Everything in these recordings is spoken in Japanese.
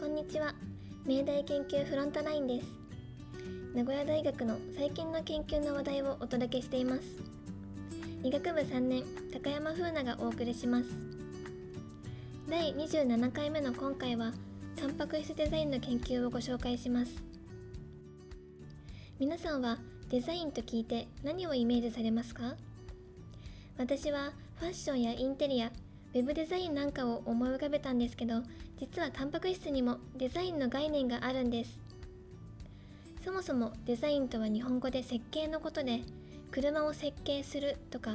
こんにちは。明大研究フロントラインです。名古屋大学の最近の研究の話題をお届けしています。医学部3年高山風奈がお送りします。第27回目の今回はタンパク質デザインの研究をご紹介します。皆さんはデザインと聞いて何をイメージされますか？私はファッションやインテリアウェブデザインなんかを思い浮かべたんですけど実はタンパク質にもデザインの概念があるんです。そもそもデザインとは日本語で設計のことで車を設計するとか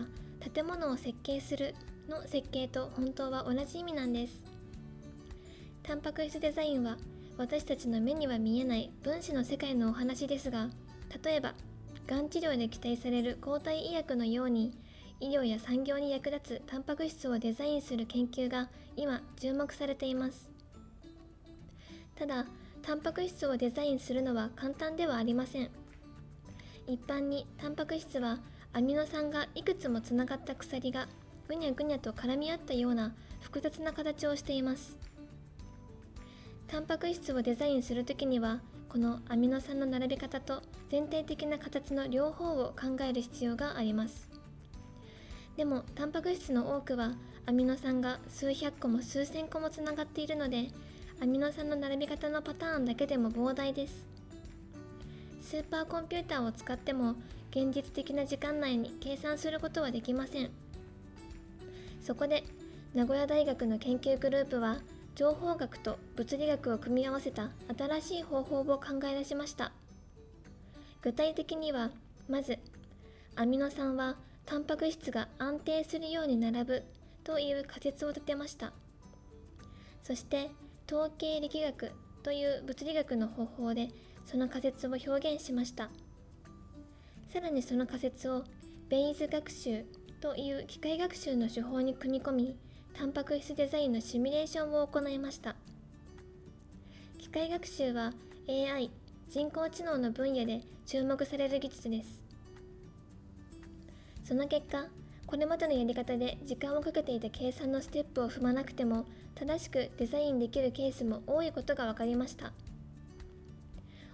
建物を設計するの設計と本当は同じ意味なんです。タンパク質デザインは私たちの目には見えない分子の世界のお話ですが例えばがん治療で期待される抗体医薬のように医療や産業に役立つタンパク質をデザインする研究が今注目されています。ただタンパク質をデザインするのは簡単ではありません。一般にタンパク質はアミノ酸がいくつもつながった鎖がぐにゃぐにゃと絡み合ったような複雑な形をしています。タンパク質をデザインするときにはこのアミノ酸の並び方と全体的な形の両方を考える必要があります。でもタンパク質の多くはアミノ酸が数百個も数千個もつながっているのでアミノ酸の並び方のパターンだけでも膨大です。スーパーコンピューターを使っても現実的な時間内に計算することはできません。そこで名古屋大学の研究グループは情報学と物理学を組み合わせた新しい方法を考え出しました。具体的にはまずアミノ酸はタンパク質が安定するように並ぶという仮説を立てました。そして統計力学という物理学の方法でその仮説を表現しました。さらにその仮説をベイズ学習という機械学習の手法に組み込みタンパク質デザインのシミュレーションを行いました。機械学習は AI 人工知能の分野で注目される技術です。その結果これまでのやり方で時間をかけていた計算のステップを踏まなくても正しくデザインできるケースも多いことが分かりました。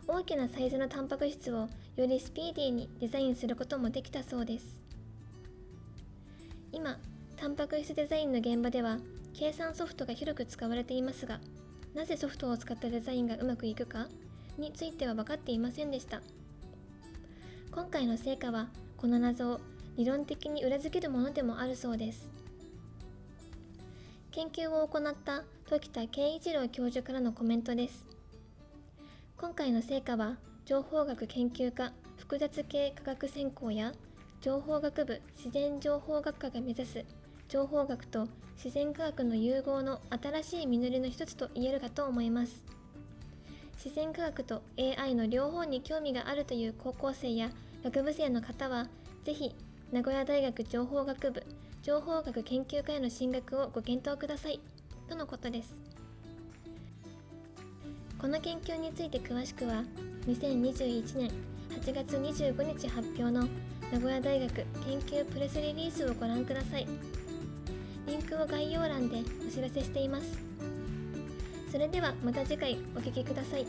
大きなサイズのタンパク質をよりスピーディーにデザインすることもできたそうです。今タンパク質デザインの現場では計算ソフトが広く使われていますがなぜソフトを使ったデザインがうまくいくかについては分かっていませんでした。今回の成果はこの謎を理論的に裏付けるものでもあるそうです。研究を行った時田圭一郎教授からのコメントです。今回の成果は情報学研究科複雑系科学専攻や情報学部自然情報学科が目指す情報学と自然科学の融合の新しい実りの一つと言えるかと思います。自然科学と AI の両方に興味があるという高校生や学部生の方は是非名古屋大学情報学部情報学研究科への進学をご検討ください。とのことです。この研究について詳しくは2021年8月25日発表の名古屋大学研究プレスリリースをご覧ください。リンクを概要欄でお知らせしています。それではまた次回お聴きください。